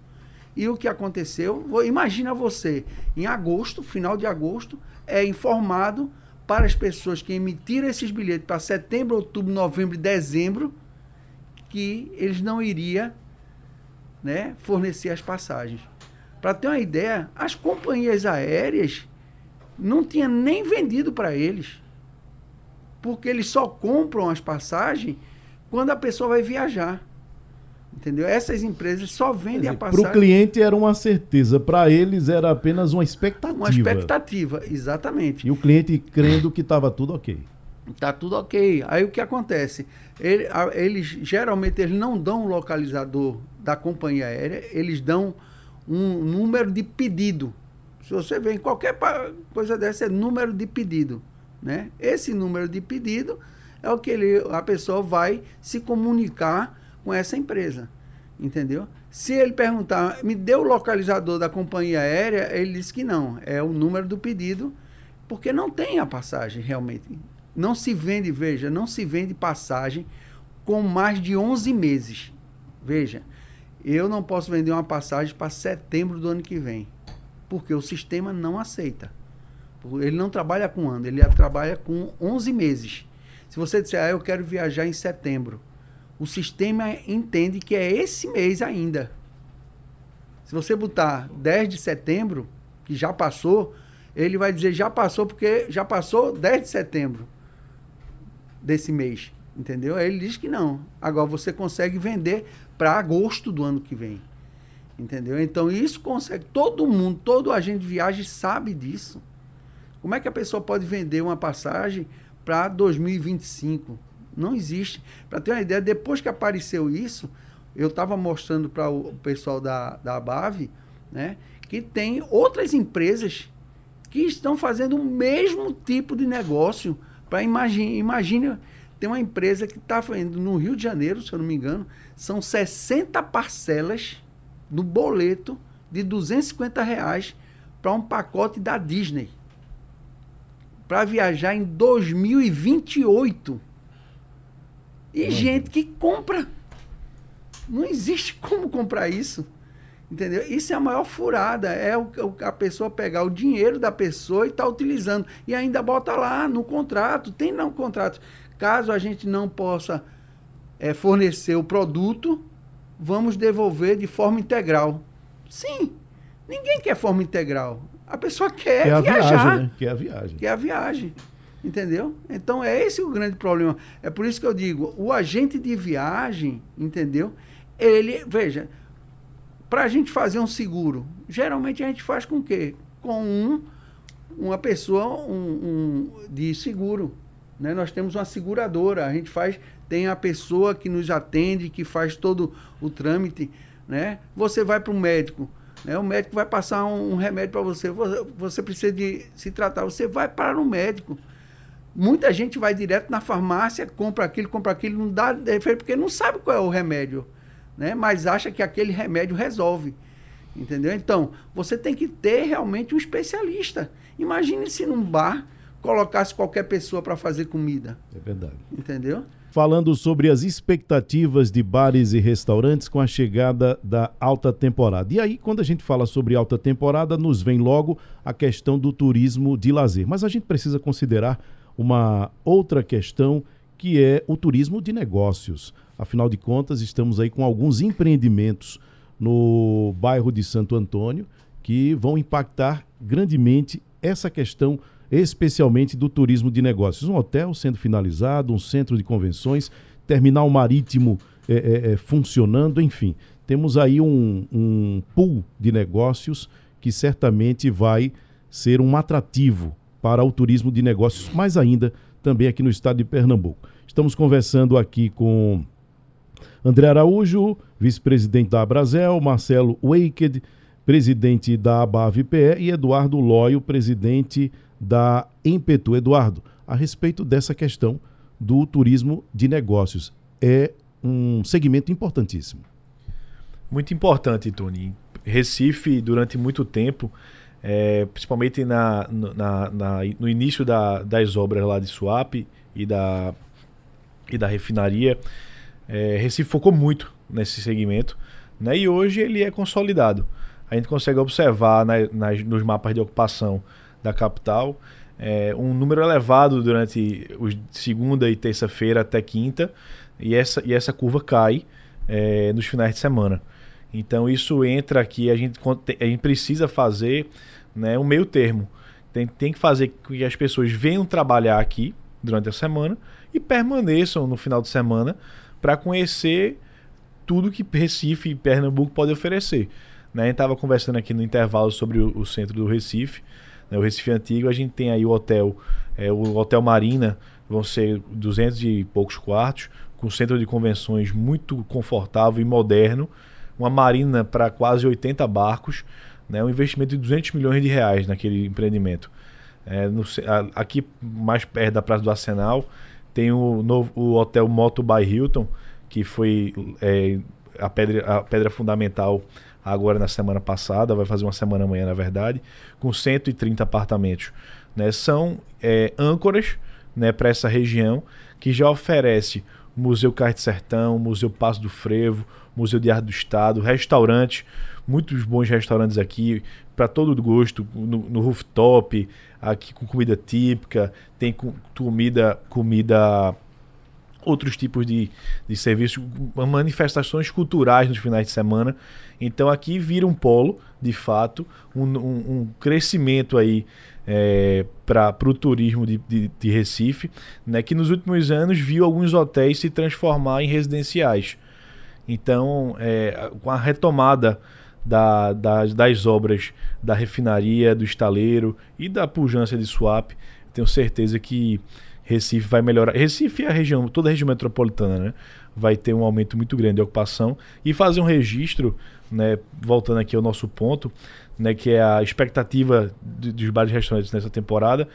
E o que aconteceu? Imagina você, em agosto, final de agosto, é informado para as pessoas que emitiram esses bilhetes para setembro, outubro, novembro e dezembro, que eles não iriam né, fornecer as passagens. Para ter uma ideia, as companhias aéreas não tinham nem vendido para eles. Porque eles só compram as passagens quando a pessoa vai viajar. Entendeu? Essas empresas só vendem dizer, a passagem. Para o cliente era uma certeza, para eles era apenas uma expectativa. Uma expectativa, exatamente. E o cliente crendo que estava tudo ok. Está tudo ok. Aí o que acontece? Ele, a, eles geralmente eles não dão o localizador da companhia aérea, eles dão um número de pedido. Se você vê em qualquer coisa dessa, é número de pedido. Né? Esse número de pedido é o que ele, a pessoa vai se comunicar com essa empresa. Entendeu? Se ele perguntar, me deu o localizador da companhia aérea, ele disse que não, é o número do pedido, porque não tem a passagem realmente. Não se vende, veja, não se vende passagem com mais de 11 meses. Veja, eu não posso vender uma passagem para setembro do ano que vem, porque o sistema não aceita. Ele não trabalha com ano, ele trabalha com 11 meses. Se você disser, ah, eu quero viajar em setembro, o sistema entende que é esse mês ainda. Se você botar 10 de setembro, que já passou, ele vai dizer já passou porque já passou 10 de setembro desse mês. Entendeu? Aí ele diz que não. Agora você consegue vender para agosto do ano que vem. Entendeu? Então isso consegue. Todo mundo, todo agente de viagem sabe disso. Como é que a pessoa pode vender uma passagem para 2025? Não existe. Para ter uma ideia, depois que apareceu isso, eu estava mostrando para o pessoal da, da ABAV, né, que tem outras empresas que estão fazendo o mesmo tipo de negócio. Para imagine, imagine, tem uma empresa que está fazendo no Rio de Janeiro, se eu não me engano, são 60 parcelas no boleto de 250 reais para um pacote da Disney. Para viajar em 2028. E uhum. gente que compra. Não existe *laughs* como comprar isso. Entendeu? Isso é a maior furada. É o, a pessoa pegar o dinheiro da pessoa e estar tá utilizando. E ainda bota lá no contrato. Tem não contrato. Caso a gente não possa é, fornecer o produto, vamos devolver de forma integral. Sim. Ninguém quer forma integral. A pessoa quer, quer viajar. A viagem, né? Quer a viagem. Quer a viagem. Entendeu? Então é esse o grande problema. É por isso que eu digo, o agente de viagem, entendeu? Ele, veja, para a gente fazer um seguro, geralmente a gente faz com o quê? Com um, uma pessoa um, um, de seguro. Né? Nós temos uma seguradora, a gente faz, tem a pessoa que nos atende, que faz todo o trâmite. Né? Você vai para o médico, né? o médico vai passar um, um remédio para você, você, você precisa de se tratar, você vai para o médico. Muita gente vai direto na farmácia, compra aquilo, compra aquilo, não dá porque não sabe qual é o remédio, né? Mas acha que aquele remédio resolve. Entendeu? Então, você tem que ter realmente um especialista. Imagine se num bar colocasse qualquer pessoa para fazer comida. É verdade. Entendeu? Falando sobre as expectativas de bares e restaurantes com a chegada da alta temporada. E aí, quando a gente fala sobre alta temporada, nos vem logo a questão do turismo de lazer. Mas a gente precisa considerar uma outra questão que é o turismo de negócios. Afinal de contas, estamos aí com alguns empreendimentos no bairro de Santo Antônio que vão impactar grandemente essa questão, especialmente do turismo de negócios. Um hotel sendo finalizado, um centro de convenções, terminal marítimo é, é, funcionando, enfim. Temos aí um, um pool de negócios que certamente vai ser um atrativo para o turismo de negócios, mais ainda também aqui no estado de Pernambuco. Estamos conversando aqui com André Araújo, vice-presidente da Abrazel, Marcelo Waked, presidente da ABAVPE e Eduardo Loio, presidente da Empetu. Eduardo, a respeito dessa questão do turismo de negócios, é um segmento importantíssimo. Muito importante, Tony. Recife, durante muito tempo, é, principalmente na, na, na, no início da, das obras lá de Suape e da, e da refinaria, é, Recife focou muito nesse segmento né, e hoje ele é consolidado. A gente consegue observar na, nas, nos mapas de ocupação da capital é, um número elevado durante os segunda e terça-feira até quinta e essa, e essa curva cai é, nos finais de semana. Então isso entra aqui, a gente, a gente precisa fazer né, um meio termo. Tem, tem que fazer com que as pessoas venham trabalhar aqui durante a semana e permaneçam no final de semana para conhecer tudo que Recife e Pernambuco pode oferecer. Né? A gente estava conversando aqui no intervalo sobre o, o centro do Recife, né? o Recife Antigo. A gente tem aí o hotel, é, o Hotel Marina, vão ser 200 e poucos quartos, com centro de convenções muito confortável e moderno uma marina para quase 80 barcos, né, um investimento de 200 milhões de reais naquele empreendimento. É, no, aqui mais perto da Praça do Arsenal tem o, novo, o hotel Moto by Hilton, que foi é, a, pedra, a pedra fundamental agora na semana passada, vai fazer uma semana amanhã na verdade, com 130 apartamentos. Né? São é, âncoras né, para essa região que já oferece Museu Carte Sertão, Museu Passo do Frevo, Museu de Arte do Estado, restaurantes, muitos bons restaurantes aqui, para todo gosto, no, no, rooftop, aqui com comida típica, tem comida, comida outros tipos de, de serviços, manifestações culturais nos finais de semana. Então aqui vira um polo, de fato, um, um, um crescimento aí é, para o turismo de, de, de, Recife, né, que nos últimos anos viu alguns hotéis se transformar em residenciais. Então, é, com a retomada da, das, das obras da refinaria, do estaleiro e da pujança de Suape, tenho certeza que Recife vai melhorar. Recife é a região, toda a região metropolitana, né? Vai ter um aumento muito grande de ocupação e fazer um registro, né? Voltando aqui ao nosso ponto, né? Que é a expectativa de, dos bares e restaurantes nessa temporada.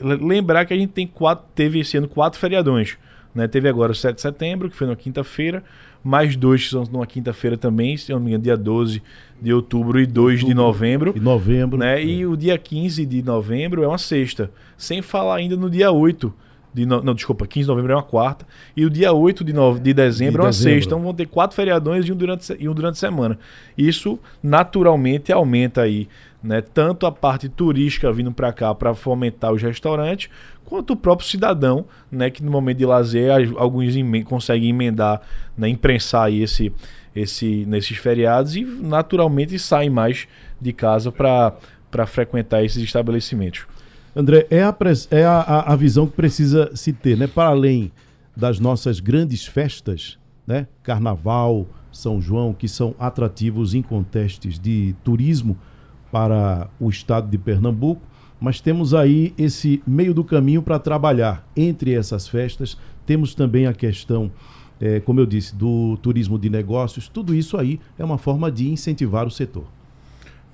Lembrar que a gente tem quatro, teve esse ano quatro feriadões. Né? Teve agora o 7 de setembro, que foi na quinta-feira, mais dois que são numa quinta-feira também, se não me engano, dia 12 de outubro e 2 outubro, de novembro. E novembro. Né? É. E o dia 15 de novembro é uma sexta. Sem falar ainda no dia 8 de no... Não, desculpa, 15 de novembro é uma quarta. E o dia 8 de, no... de dezembro de é uma dezembro. sexta. Então vão ter quatro feriadões e um durante, e um durante a semana. Isso naturalmente aumenta aí né? Tanto a parte turística vindo para cá para fomentar os restaurantes, quanto o próprio cidadão, né? Que no momento de lazer alguns conseguem emendar, né? imprensar aí esse, esse, nesses feriados e naturalmente saem mais de casa para frequentar esses estabelecimentos. André, é, a, é a, a visão que precisa se ter, né? Para além das nossas grandes festas, né? Carnaval, São João, que são atrativos incontestes de turismo, para o estado de Pernambuco, mas temos aí esse meio do caminho para trabalhar entre essas festas. Temos também a questão, é, como eu disse, do turismo de negócios. Tudo isso aí é uma forma de incentivar o setor.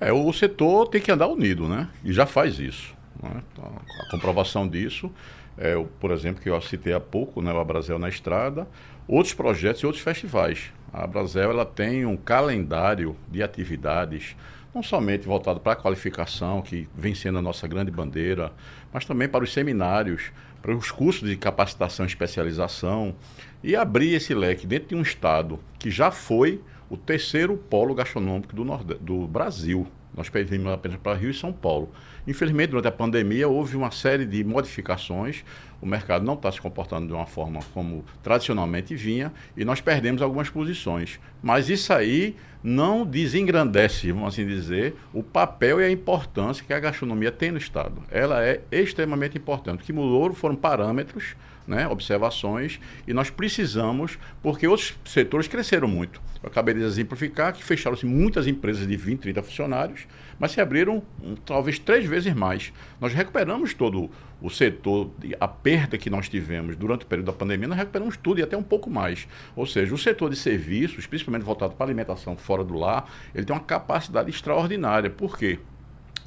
É, o setor tem que andar unido, né? E já faz isso. Né? Então, a comprovação disso é, o, por exemplo, que eu citei há pouco, né, o Abrazel na Estrada, outros projetos e outros festivais. A Abrazel ela tem um calendário de atividades não somente voltado para a qualificação, que vem sendo a nossa grande bandeira, mas também para os seminários, para os cursos de capacitação e especialização, e abrir esse leque dentro de um estado que já foi o terceiro polo gastronômico do, Nord do Brasil. Nós perdemos apenas para Rio e São Paulo. Infelizmente, durante a pandemia, houve uma série de modificações, o mercado não está se comportando de uma forma como tradicionalmente vinha e nós perdemos algumas posições. Mas isso aí não desengrandece, vamos assim dizer, o papel e a importância que a gastronomia tem no Estado. Ela é extremamente importante. Que mudou foram parâmetros né, observações, e nós precisamos, porque outros setores cresceram muito. Eu acabei de exemplificar que fecharam-se muitas empresas de 20, 30 funcionários, mas se abriram um, talvez três vezes mais. Nós recuperamos todo o setor, a perda que nós tivemos durante o período da pandemia, nós recuperamos tudo e até um pouco mais. Ou seja, o setor de serviços, principalmente voltado para alimentação fora do lar, ele tem uma capacidade extraordinária. Por quê?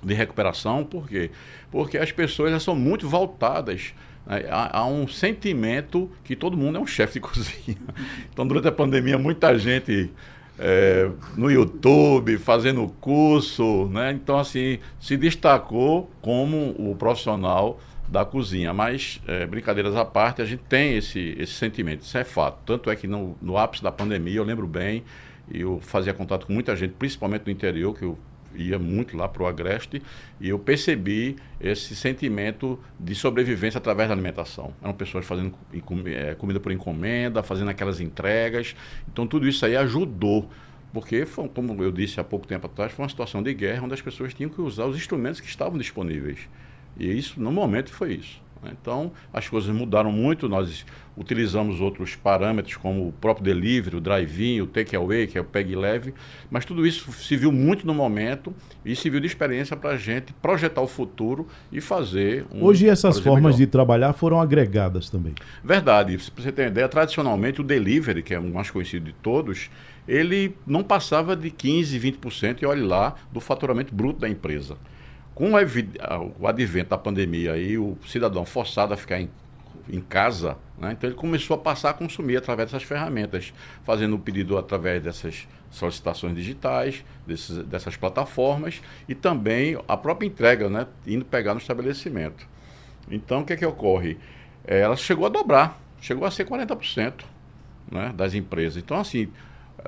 De recuperação, por quê? Porque as pessoas já são muito voltadas há, há, um sentimento que todo mundo é um chefe de *laughs* cozinha. Então, durante a pandemia, muita gente é, no YouTube, fazendo curso, né? Então, assim, se destacou como o profissional da cozinha. Mas, é, brincadeiras à parte, a gente tem esse, esse sentimento, isso é fato. Tanto é que no, no ápice da pandemia, eu lembro bem, eu fazia contato com muita gente, principalmente no interior, que eu ia muito lá para o Agreste e eu percebi esse sentimento de sobrevivência através da alimentação. Eram pessoas fazendo é, comida por encomenda, fazendo aquelas entregas. Então tudo isso aí ajudou. Porque, foi, como eu disse há pouco tempo atrás, foi uma situação de guerra onde as pessoas tinham que usar os instrumentos que estavam disponíveis. E isso, no momento, foi isso. Né? Então, as coisas mudaram muito. Nós utilizamos outros parâmetros, como o próprio delivery, o drive-in, o take-away, que é o peg leve, mas tudo isso se viu muito no momento e se viu de experiência para a gente projetar o futuro e fazer um. Hoje, essas formas melhor. de trabalhar foram agregadas também. Verdade. Para você ter uma ideia, tradicionalmente o delivery, que é o mais conhecido de todos, ele não passava de 15%, 20%, e olhe lá, do faturamento bruto da empresa. Com o advento da pandemia e o cidadão forçado a ficar em, em casa, né, então ele começou a passar a consumir através dessas ferramentas, fazendo o pedido através dessas solicitações digitais, desses, dessas plataformas e também a própria entrega, né, indo pegar no estabelecimento. Então, o que, é que ocorre? É, ela chegou a dobrar, chegou a ser 40% né, das empresas. Então, assim,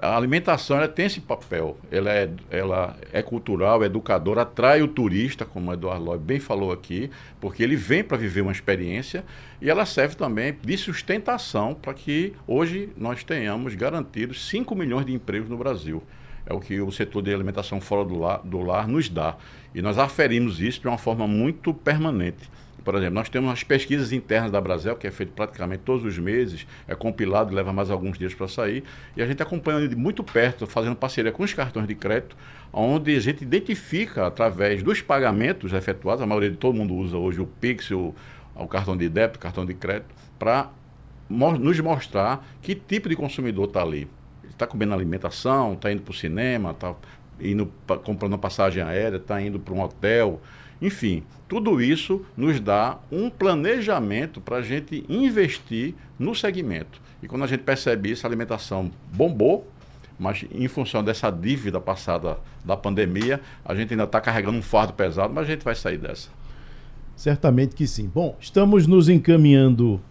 a alimentação ela tem esse papel. Ela é, ela é cultural, é educadora, atrai o turista, como o Eduardo Lói bem falou aqui, porque ele vem para viver uma experiência e ela serve também de sustentação para que hoje nós tenhamos garantidos 5 milhões de empregos no Brasil. É o que o setor de alimentação fora do lar, do lar nos dá. E nós aferimos isso de uma forma muito permanente. Por exemplo, nós temos as pesquisas internas da Brasel, que é feito praticamente todos os meses, é compilado, leva mais alguns dias para sair, e a gente acompanha de muito perto, fazendo parceria com os cartões de crédito, onde a gente identifica, através dos pagamentos efetuados, a maioria de todo mundo usa hoje o Pix, o, o cartão de débito, o cartão de crédito, para nos mostrar que tipo de consumidor está ali. Está comendo alimentação, está indo para o cinema, está indo pra, comprando passagem aérea, está indo para um hotel, enfim, tudo isso nos dá um planejamento para a gente investir no segmento. E quando a gente percebe isso, a alimentação bombou, mas em função dessa dívida passada da pandemia, a gente ainda está carregando um fardo pesado, mas a gente vai sair dessa. Certamente que sim. Bom, estamos nos encaminhando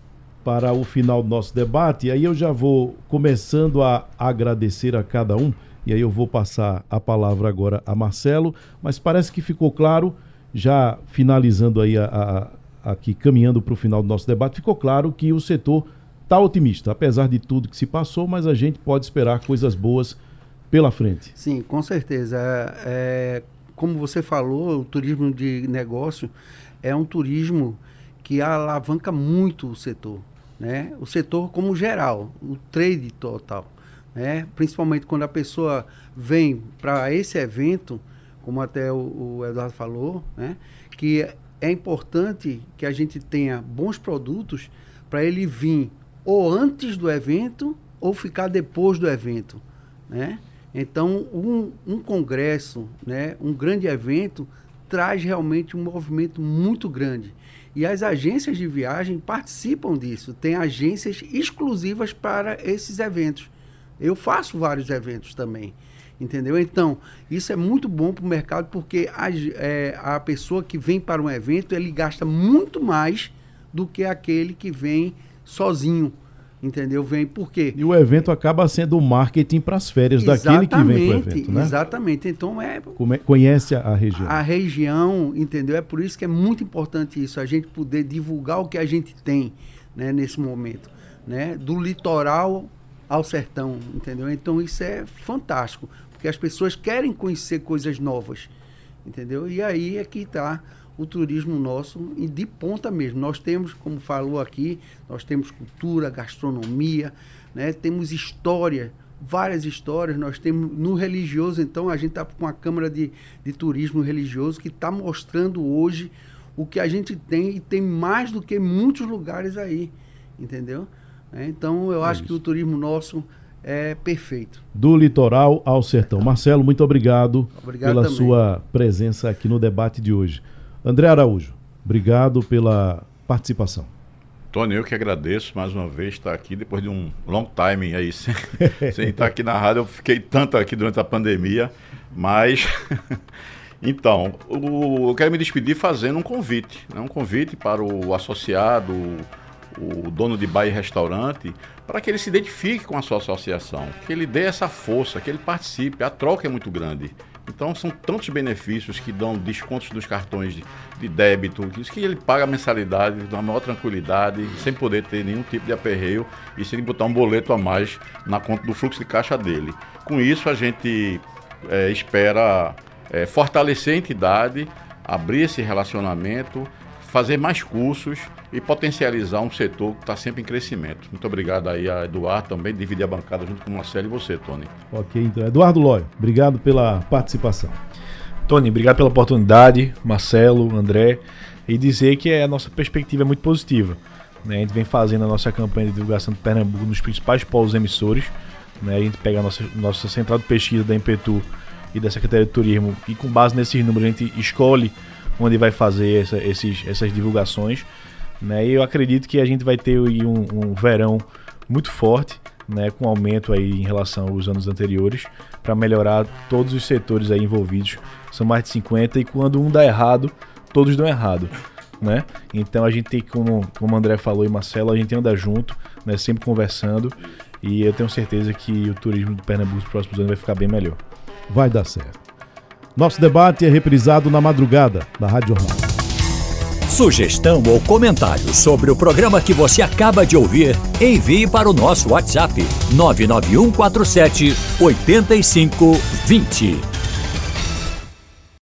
para o final do nosso debate, e aí eu já vou começando a agradecer a cada um, e aí eu vou passar a palavra agora a Marcelo, mas parece que ficou claro já finalizando aí a, a, aqui, caminhando para o final do nosso debate, ficou claro que o setor está otimista, apesar de tudo que se passou, mas a gente pode esperar coisas boas pela frente. Sim, com certeza. É, é, como você falou, o turismo de negócio é um turismo que alavanca muito o setor. Né? O setor como geral, o trade total. Né? Principalmente quando a pessoa vem para esse evento, como até o, o Eduardo falou, né? que é importante que a gente tenha bons produtos para ele vir ou antes do evento ou ficar depois do evento, né? Então, um, um congresso, né, um grande evento, traz realmente um movimento muito grande. E as agências de viagem participam disso. Tem agências exclusivas para esses eventos. Eu faço vários eventos também. Entendeu? Então, isso é muito bom para o mercado porque a, é, a pessoa que vem para um evento, ele gasta muito mais do que aquele que vem sozinho. entendeu? Vem por quê? E o evento acaba sendo o marketing para as férias daquele que vem para o evento, né? Exatamente. Então é conhece a região. A região, entendeu? É por isso que é muito importante isso, a gente poder divulgar o que a gente tem, né, nesse momento, né? Do litoral ao sertão, entendeu? Então isso é fantástico, porque as pessoas querem conhecer coisas novas, entendeu? E aí é que está o turismo nosso e de ponta mesmo. Nós temos, como falou aqui, nós temos cultura, gastronomia, né? temos história, várias histórias. Nós temos no religioso, então a gente está com a Câmara de, de Turismo Religioso que está mostrando hoje o que a gente tem e tem mais do que muitos lugares aí, entendeu? É, então eu é acho isso. que o turismo nosso é perfeito. Do litoral ao sertão. Marcelo, muito obrigado, obrigado pela também. sua presença aqui no debate de hoje. André Araújo, obrigado pela participação. Tony, eu que agradeço mais uma vez estar aqui depois de um long time aí *laughs* sem, sem estar aqui na rádio. Eu fiquei tanto aqui durante a pandemia, mas *laughs* então o, eu quero me despedir fazendo um convite, né? um convite para o associado, o dono de bar e restaurante, para que ele se identifique com a sua associação, que ele dê essa força, que ele participe. A troca é muito grande. Então são tantos benefícios que dão descontos dos cartões de, de débito, que ele paga a mensalidade na maior tranquilidade, sem poder ter nenhum tipo de aperreio e sem botar um boleto a mais na conta do fluxo de caixa dele. Com isso a gente é, espera é, fortalecer a entidade, abrir esse relacionamento, fazer mais cursos e potencializar um setor que está sempre em crescimento. Muito obrigado aí a Eduardo também, dividir a bancada junto com o Marcelo e você, Tony. Ok, então. Eduardo Lóio, obrigado pela participação. Tony, obrigado pela oportunidade, Marcelo, André, e dizer que a nossa perspectiva é muito positiva. Né? A gente vem fazendo a nossa campanha de divulgação de Pernambuco nos principais polos emissores. Né? A gente pega a nossa, nossa central de pesquisa da Impetu e da Secretaria de Turismo e com base nesses números a gente escolhe onde vai fazer essa, esses, essas divulgações. Né? E eu acredito que a gente vai ter um, um verão muito forte, né, com aumento aí em relação aos anos anteriores, para melhorar todos os setores aí envolvidos. São mais de 50 e quando um dá errado, todos dão errado. Né? Então a gente tem, como, como o André falou e Marcelo, a gente anda junto, né, sempre conversando e eu tenho certeza que o turismo de Pernambuco nos próximos anos vai ficar bem melhor. Vai dar certo. Nosso debate é reprisado na madrugada da Rádio Jornal. Sugestão ou comentário sobre o programa que você acaba de ouvir, envie para o nosso WhatsApp 99147 8520.